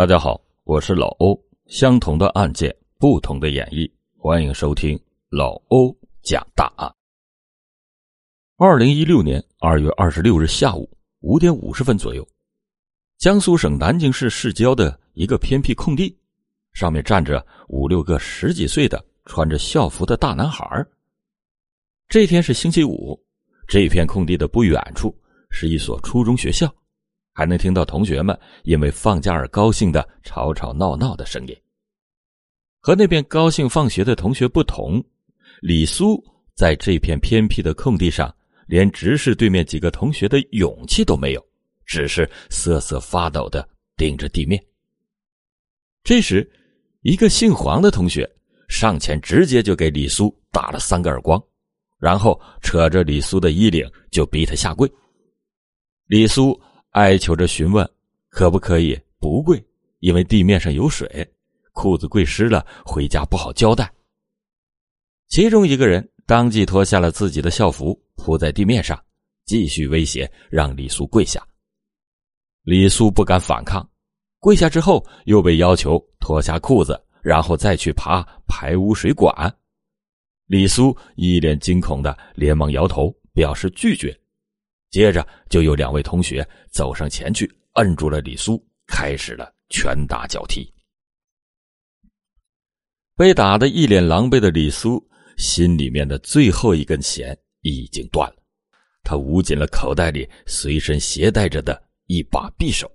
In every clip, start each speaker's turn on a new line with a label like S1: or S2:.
S1: 大家好，我是老欧。相同的案件，不同的演绎，欢迎收听老欧讲大案。二零一六年二月二十六日下午五点五十分左右，江苏省南京市市郊的一个偏僻空地，上面站着五六个十几岁的穿着校服的大男孩。这天是星期五，这片空地的不远处是一所初中学校。还能听到同学们因为放假而高兴的吵吵闹闹的声音。和那边高兴放学的同学不同，李苏在这片偏僻的空地上，连直视对面几个同学的勇气都没有，只是瑟瑟发抖的盯着地面。这时，一个姓黄的同学上前直接就给李苏打了三个耳光，然后扯着李苏的衣领就逼他下跪。李苏。哀求着询问，可不可以不跪？因为地面上有水，裤子跪湿了，回家不好交代。其中一个人当即脱下了自己的校服，铺在地面上，继续威胁让李苏跪下。李苏不敢反抗，跪下之后又被要求脱下裤子，然后再去爬排污水管。李苏一脸惊恐的连忙摇头，表示拒绝。接着就有两位同学走上前去，摁住了李苏，开始了拳打脚踢。被打得一脸狼狈的李苏，心里面的最后一根弦已经断了。他捂紧了口袋里随身携带着的一把匕首，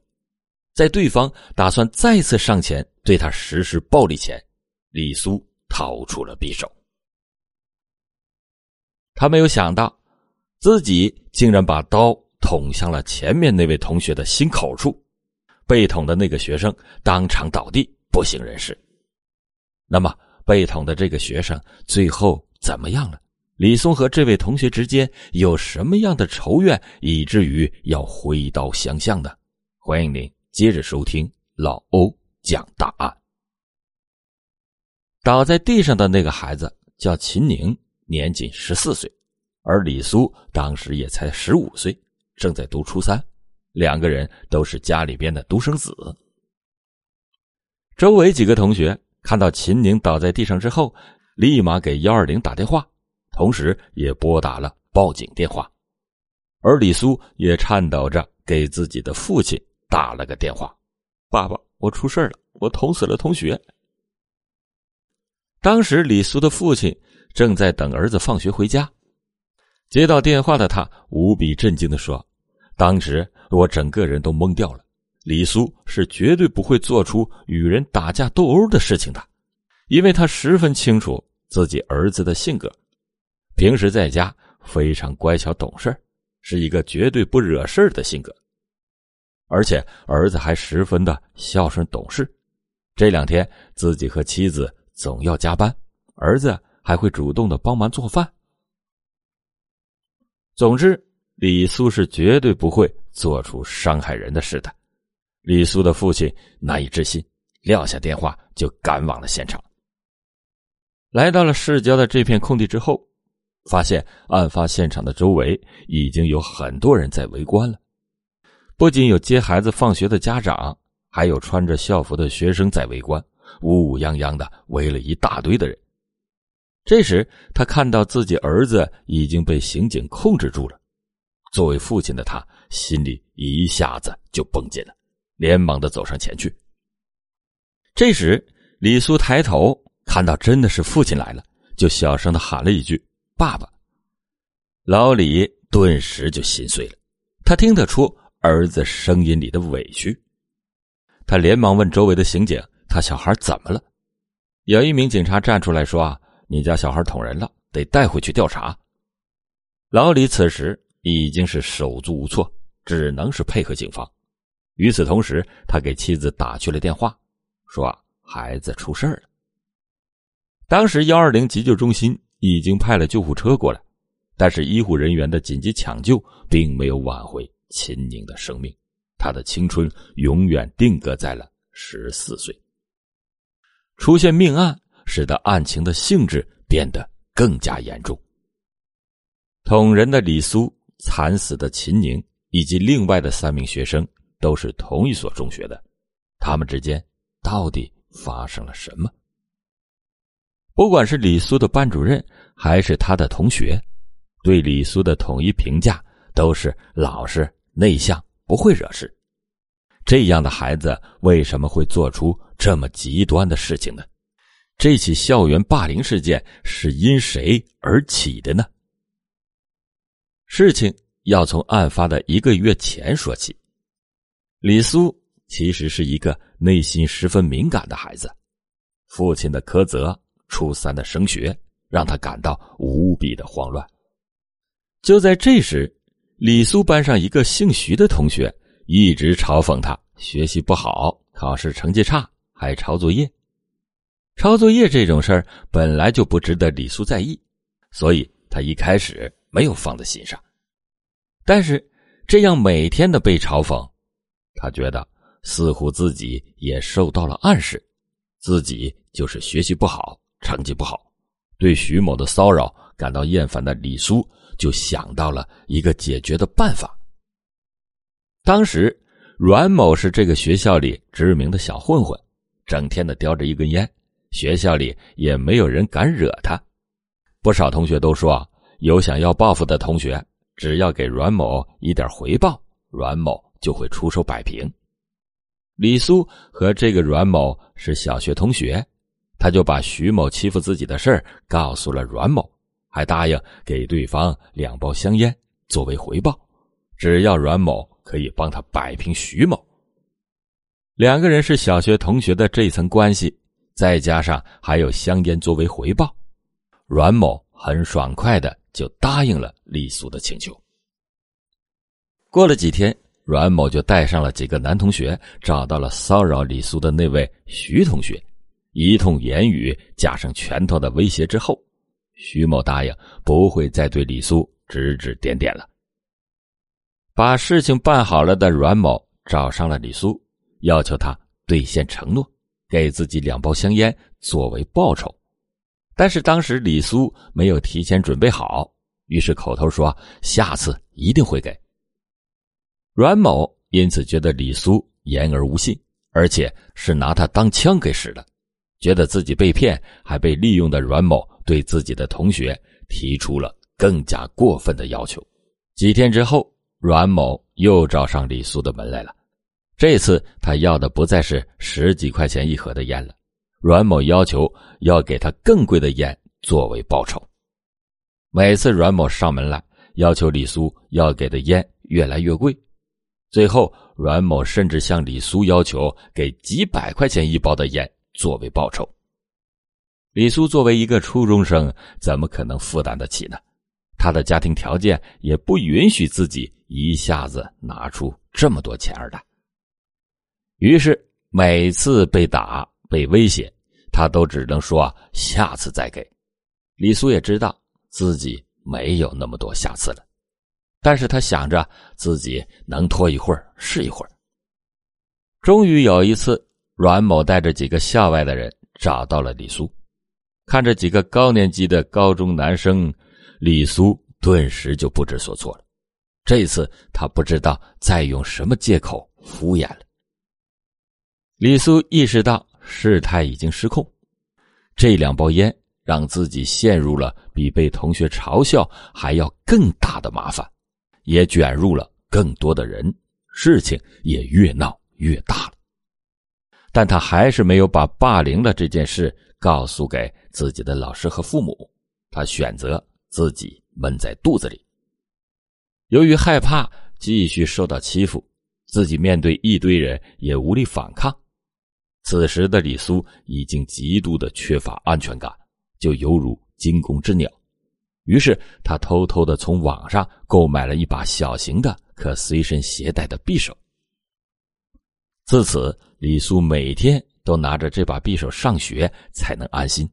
S1: 在对方打算再次上前对他实施暴力前，李苏掏出了匕首。他没有想到。自己竟然把刀捅向了前面那位同学的心口处，被捅的那个学生当场倒地，不省人事。那么，被捅的这个学生最后怎么样了？李松和这位同学之间有什么样的仇怨，以至于要挥刀相向呢？欢迎您接着收听老欧讲大案。倒在地上的那个孩子叫秦宁，年仅十四岁。而李苏当时也才十五岁，正在读初三，两个人都是家里边的独生子。周围几个同学看到秦宁倒在地上之后，立马给幺二零打电话，同时也拨打了报警电话。而李苏也颤抖着给自己的父亲打了个电话：“爸爸，我出事了，我捅死了同学。”当时李苏的父亲正在等儿子放学回家。接到电话的他无比震惊的说：“当时我整个人都懵掉了。李苏是绝对不会做出与人打架斗殴的事情的，因为他十分清楚自己儿子的性格，平时在家非常乖巧懂事，是一个绝对不惹事的性格。而且儿子还十分的孝顺懂事。这两天自己和妻子总要加班，儿子还会主动的帮忙做饭。”总之，李苏是绝对不会做出伤害人的事的。李苏的父亲难以置信，撂下电话就赶往了现场。来到了市郊的这片空地之后，发现案发现场的周围已经有很多人在围观了。不仅有接孩子放学的家长，还有穿着校服的学生在围观，乌乌泱泱的围了一大堆的人。这时，他看到自己儿子已经被刑警控制住了。作为父亲的他，心里一下子就绷紧了，连忙的走上前去。这时，李苏抬头看到真的是父亲来了，就小声的喊了一句：“爸爸。”老李顿时就心碎了，他听得出儿子声音里的委屈。他连忙问周围的刑警：“他小孩怎么了？”有一名警察站出来说：“啊。”你家小孩捅人了，得带回去调查。老李此时已经是手足无措，只能是配合警方。与此同时，他给妻子打去了电话，说孩子出事了。当时幺二零急救中心已经派了救护车过来，但是医护人员的紧急抢救并没有挽回秦宁的生命，他的青春永远定格在了十四岁。出现命案。使得案情的性质变得更加严重。捅人的李苏、惨死的秦宁以及另外的三名学生都是同一所中学的，他们之间到底发生了什么？不管是李苏的班主任还是他的同学，对李苏的统一评价都是老实、内向，不会惹事。这样的孩子为什么会做出这么极端的事情呢？这起校园霸凌事件是因谁而起的呢？事情要从案发的一个月前说起。李苏其实是一个内心十分敏感的孩子，父亲的苛责、初三的升学，让他感到无比的慌乱。就在这时，李苏班上一个姓徐的同学。一直嘲讽他学习不好，考试成绩差，还抄作业。抄作业这种事儿本来就不值得李苏在意，所以他一开始没有放在心上。但是这样每天的被嘲讽，他觉得似乎自己也受到了暗示，自己就是学习不好，成绩不好。对徐某的骚扰感到厌烦的李苏，就想到了一个解决的办法。当时，阮某是这个学校里知名的小混混，整天的叼着一根烟，学校里也没有人敢惹他。不少同学都说，有想要报复的同学，只要给阮某一点回报，阮某就会出手摆平。李苏和这个阮某是小学同学，他就把徐某欺负自己的事告诉了阮某，还答应给对方两包香烟作为回报，只要阮某。可以帮他摆平徐某。两个人是小学同学的这层关系，再加上还有香烟作为回报，阮某很爽快的就答应了李苏的请求。过了几天，阮某就带上了几个男同学，找到了骚扰李苏的那位徐同学，一通言语加上拳头的威胁之后，徐某答应不会再对李苏指指点点了。把事情办好了的阮某找上了李苏，要求他兑现承诺，给自己两包香烟作为报酬。但是当时李苏没有提前准备好，于是口头说下次一定会给。阮某因此觉得李苏言而无信，而且是拿他当枪给使的，觉得自己被骗还被利用的阮某对自己的同学提出了更加过分的要求。几天之后。阮某又找上李苏的门来了，这次他要的不再是十几块钱一盒的烟了，阮某要求要给他更贵的烟作为报酬。每次阮某上门来，要求李苏要给的烟越来越贵，最后阮某甚至向李苏要求给几百块钱一包的烟作为报酬。李苏作为一个初中生，怎么可能负担得起呢？他的家庭条件也不允许自己一下子拿出这么多钱来。于是每次被打、被威胁，他都只能说下次再给。李苏也知道自己没有那么多下次了，但是他想着自己能拖一会儿是一会儿。终于有一次，阮某带着几个校外的人找到了李苏，看着几个高年级的高中男生。李苏顿时就不知所措了，这次他不知道再用什么借口敷衍了。李苏意识到事态已经失控，这两包烟让自己陷入了比被同学嘲笑还要更大的麻烦，也卷入了更多的人，事情也越闹越大了。但他还是没有把霸凌了这件事告诉给自己的老师和父母，他选择。自己闷在肚子里，由于害怕继续受到欺负，自己面对一堆人也无力反抗。此时的李苏已经极度的缺乏安全感，就犹如惊弓之鸟。于是他偷偷的从网上购买了一把小型的可随身携带的匕首。自此，李苏每天都拿着这把匕首上学才能安心。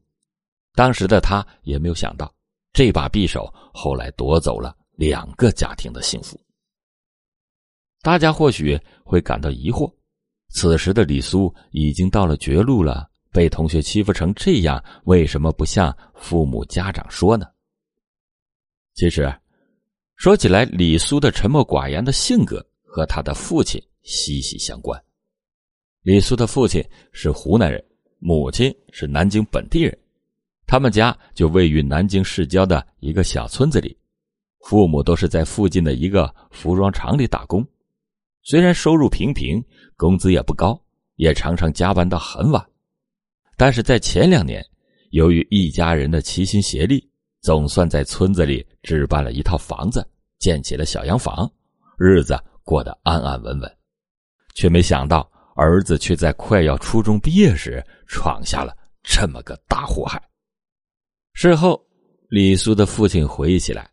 S1: 当时的他也没有想到。这把匕首后来夺走了两个家庭的幸福。大家或许会感到疑惑：此时的李苏已经到了绝路了，被同学欺负成这样，为什么不向父母家长说呢？其实，说起来，李苏的沉默寡言的性格和他的父亲息息相关。李苏的父亲是湖南人，母亲是南京本地人，他们家就位于南京市郊的一个小村子里，父母都是在附近的一个服装厂里打工，虽然收入平平，工资也不高，也常常加班到很晚，但是在前两年，由于一家人的齐心协力，总算在村子里置办了一套房子，建起了小洋房，日子过得安安稳稳，却没想到。儿子却在快要初中毕业时闯下了这么个大祸害。事后，李苏的父亲回忆起来，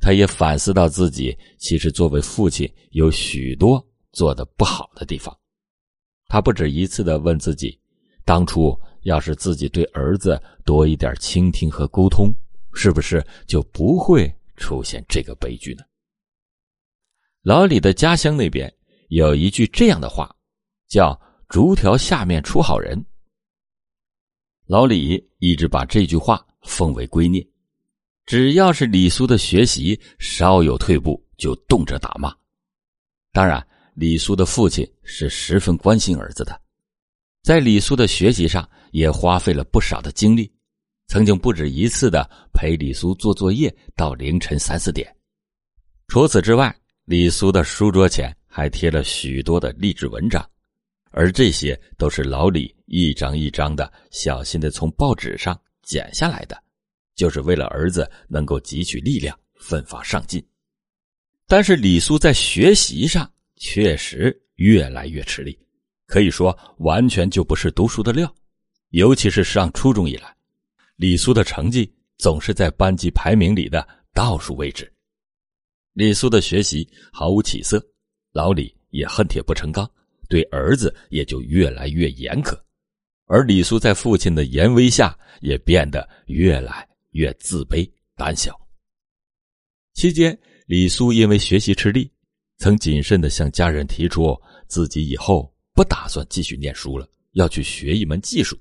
S1: 他也反思到自己其实作为父亲有许多做的不好的地方。他不止一次的问自己：当初要是自己对儿子多一点倾听和沟通，是不是就不会出现这个悲剧呢？老李的家乡那边有一句这样的话。叫“竹条下面出好人”。老李一直把这句话奉为圭臬，只要是李苏的学习稍有退步，就动辄打骂。当然，李苏的父亲是十分关心儿子的，在李苏的学习上也花费了不少的精力，曾经不止一次的陪李苏做作业到凌晨三四点。除此之外，李苏的书桌前还贴了许多的励志文章。而这些都是老李一张一张的小心的从报纸上剪下来的，就是为了儿子能够汲取力量，奋发上进。但是李苏在学习上确实越来越吃力，可以说完全就不是读书的料。尤其是上初中以来，李苏的成绩总是在班级排名里的倒数位置。李苏的学习毫无起色，老李也恨铁不成钢。对儿子也就越来越严苛，而李苏在父亲的严威下也变得越来越自卑胆小。期间，李苏因为学习吃力，曾谨慎的向家人提出自己以后不打算继续念书了，要去学一门技术。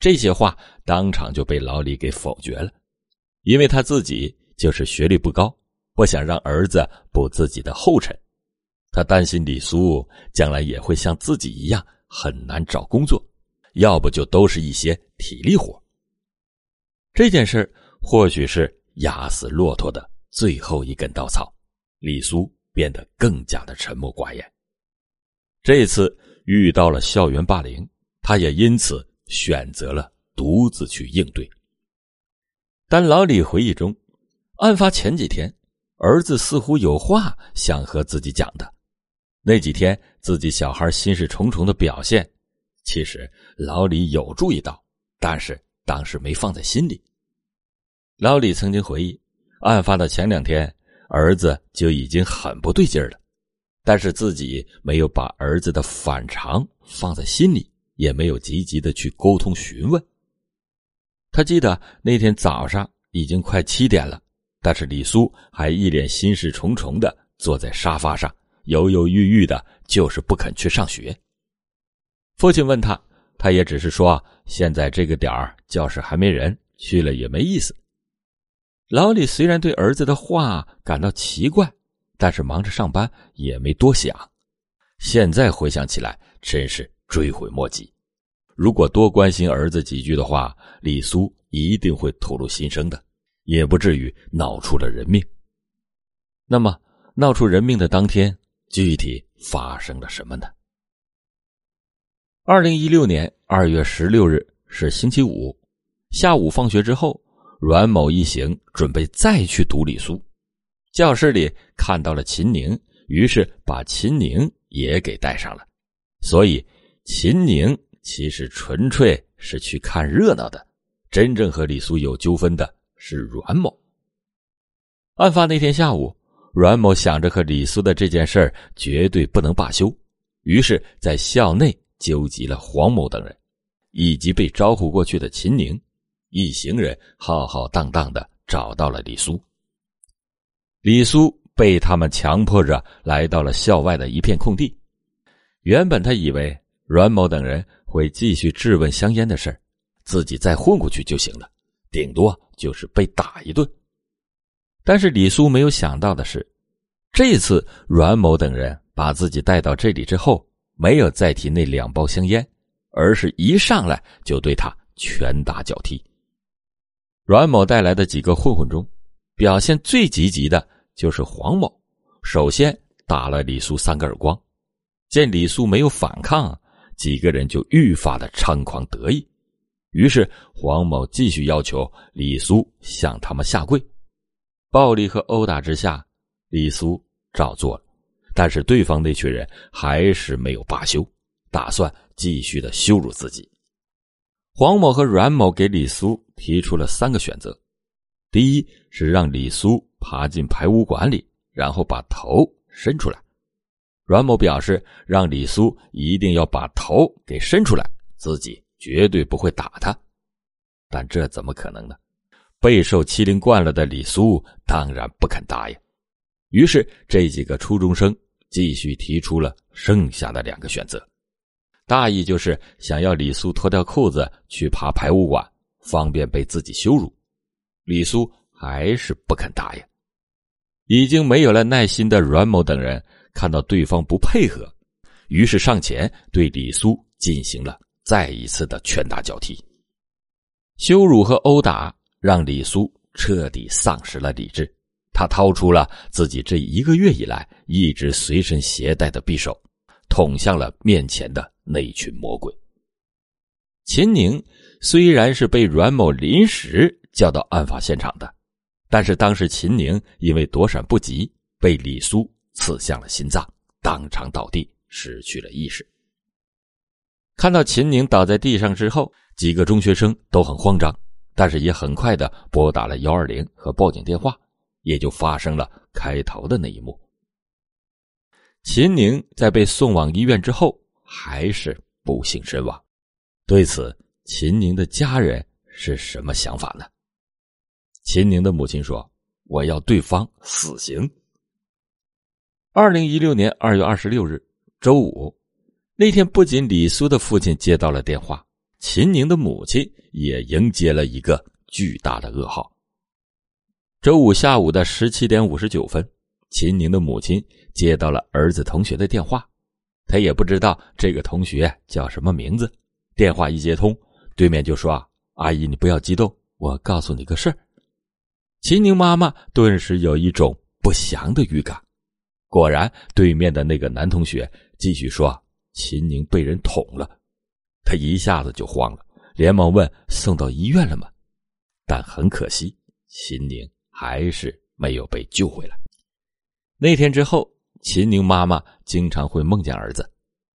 S1: 这些话当场就被老李给否决了，因为他自己就是学历不高，不想让儿子步自己的后尘。他担心李苏将来也会像自己一样很难找工作，要不就都是一些体力活。这件事或许是压死骆驼的最后一根稻草，李苏变得更加的沉默寡言。这次遇到了校园霸凌，他也因此选择了独自去应对。但老李回忆中，案发前几天，儿子似乎有话想和自己讲的。那几天，自己小孩心事重重的表现，其实老李有注意到，但是当时没放在心里。老李曾经回忆，案发的前两天，儿子就已经很不对劲了，但是自己没有把儿子的反常放在心里，也没有积极的去沟通询问。他记得那天早上已经快七点了，但是李苏还一脸心事重重的坐在沙发上。犹犹豫豫的，就是不肯去上学。父亲问他，他也只是说：“现在这个点儿教室还没人，去了也没意思。”老李虽然对儿子的话感到奇怪，但是忙着上班也没多想。现在回想起来，真是追悔莫及。如果多关心儿子几句的话，李苏一定会吐露心声的，也不至于闹出了人命。那么，闹出人命的当天。具体发生了什么呢？二零一六年二月十六日是星期五，下午放学之后，阮某一行准备再去读李苏。教室里看到了秦宁，于是把秦宁也给带上了。所以，秦宁其实纯粹是去看热闹的，真正和李苏有纠纷的是阮某。案发那天下午。阮某想着和李苏的这件事儿绝对不能罢休，于是，在校内纠集了黄某等人，以及被招呼过去的秦宁，一行人浩浩荡荡的找到了李苏。李苏被他们强迫着来到了校外的一片空地。原本他以为阮某等人会继续质问香烟的事自己再混过去就行了，顶多就是被打一顿。但是李苏没有想到的是，这次阮某等人把自己带到这里之后，没有再提那两包香烟，而是一上来就对他拳打脚踢。阮某带来的几个混混中，表现最积极的就是黄某，首先打了李苏三个耳光。见李苏没有反抗，几个人就愈发的猖狂得意。于是黄某继续要求李苏向他们下跪。暴力和殴打之下，李苏照做了，但是对方那群人还是没有罢休，打算继续的羞辱自己。黄某和阮某给李苏提出了三个选择：第一是让李苏爬进排污管里，然后把头伸出来；阮某表示让李苏一定要把头给伸出来，自己绝对不会打他。但这怎么可能呢？备受欺凌惯了的李苏当然不肯答应。于是这几个初中生继续提出了剩下的两个选择。大意就是想要李苏脱掉裤子去爬排污管，方便被自己羞辱。李苏还是不肯答应。已经没有了耐心的阮某等人看到对方不配合，于是上前对李苏进行了再一次的拳打脚踢。羞辱和殴打让李苏彻底丧失了理智，他掏出了自己这一个月以来一直随身携带的匕首。捅向了面前的那群魔鬼。秦宁虽然是被阮某临时叫到案发现场的，但是当时秦宁因为躲闪不及，被李苏刺向了心脏，当场倒地，失去了意识。看到秦宁倒在地上之后，几个中学生都很慌张，但是也很快的拨打了幺二零和报警电话，也就发生了开头的那一幕。秦宁在被送往医院之后，还是不幸身亡。对此，秦宁的家人是什么想法呢？秦宁的母亲说：“我要对方死刑。”二零一六年二月二十六日，周五，那天不仅李苏的父亲接到了电话，秦宁的母亲也迎接了一个巨大的噩耗。周五下午的十七点五十九分，秦宁的母亲。接到了儿子同学的电话，他也不知道这个同学叫什么名字。电话一接通，对面就说：“，阿姨，你不要激动，我告诉你个事儿。”秦宁妈妈顿时有一种不祥的预感。果然，对面的那个男同学继续说：“秦宁被人捅了。”他一下子就慌了，连忙问：“送到医院了吗？”但很可惜，秦宁还是没有被救回来。那天之后。秦宁妈妈经常会梦见儿子，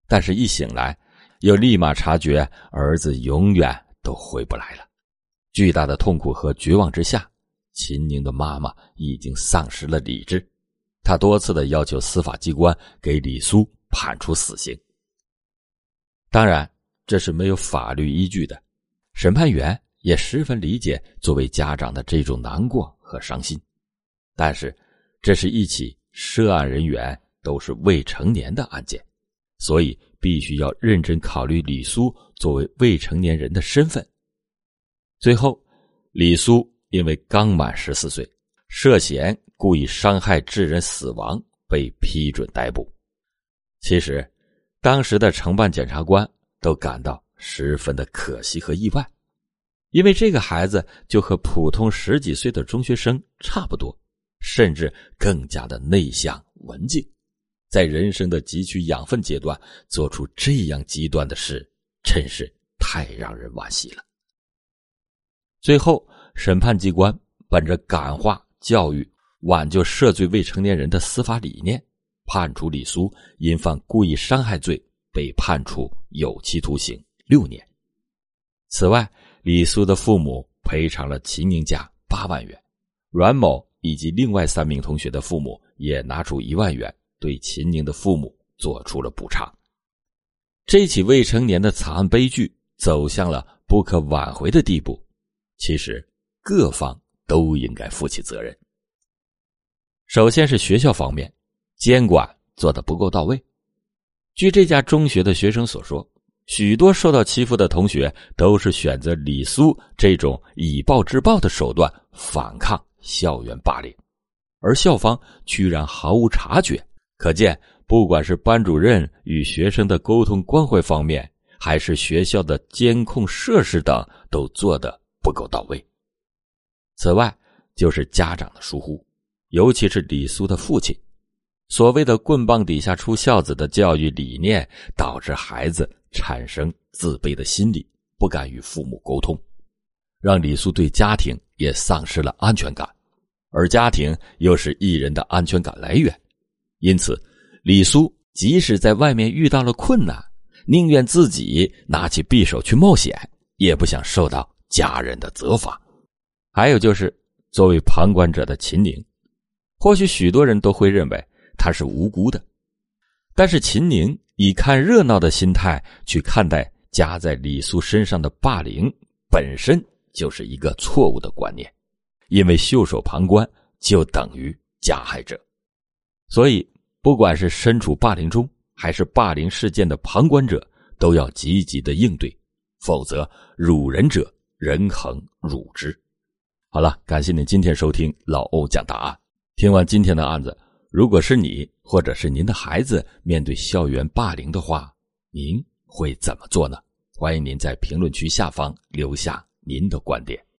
S1: 但是一醒来，又立马察觉儿子永远都回不来了。巨大的痛苦和绝望之下，秦宁的妈妈已经丧失了理智。她多次的要求司法机关给李苏判处死刑。当然，这是没有法律依据的。审判员也十分理解作为家长的这种难过和伤心，但是，这是一起。涉案人员都是未成年的案件，所以必须要认真考虑李苏作为未成年人的身份。最后，李苏因为刚满十四岁，涉嫌故意伤害致人死亡，被批准逮捕。其实，当时的承办检察官都感到十分的可惜和意外，因为这个孩子就和普通十几岁的中学生差不多。甚至更加的内向文静，在人生的汲取养分阶段做出这样极端的事，真是太让人惋惜了。最后，审判机关本着感化教育、挽救涉罪未成年人的司法理念，判处李苏因犯故意伤害罪被判处有期徒刑六年。此外，李苏的父母赔偿了秦宁家八万元，阮某。以及另外三名同学的父母也拿出一万元，对秦宁的父母做出了补偿。这起未成年的惨案悲剧走向了不可挽回的地步，其实各方都应该负起责任。首先是学校方面，监管做的不够到位。据这家中学的学生所说，许多受到欺负的同学都是选择李苏这种以暴制暴的手段反抗。校园霸凌，而校方居然毫无察觉，可见不管是班主任与学生的沟通关怀方面，还是学校的监控设施等，都做得不够到位。此外，就是家长的疏忽，尤其是李苏的父亲，所谓的“棍棒底下出孝子”的教育理念，导致孩子产生自卑的心理，不敢与父母沟通，让李苏对家庭也丧失了安全感，而家庭又是艺人的安全感来源，因此，李苏即使在外面遇到了困难，宁愿自己拿起匕首去冒险，也不想受到家人的责罚。还有就是。作为旁观者的秦宁，或许许多人都会认为他是无辜的，但是秦宁以看热闹的心态去看待加在李苏身上的霸凌，本身就是一个错误的观念，因为袖手旁观就等于加害者，所以不管是身处霸凌中，还是霸凌事件的旁观者，都要积极的应对，否则辱人者人恒辱之。好了，感谢您今天收听老欧讲答案。听完今天的案子，如果是你或者是您的孩子面对校园霸凌的话，您会怎么做呢？欢迎您在评论区下方留下您的观点。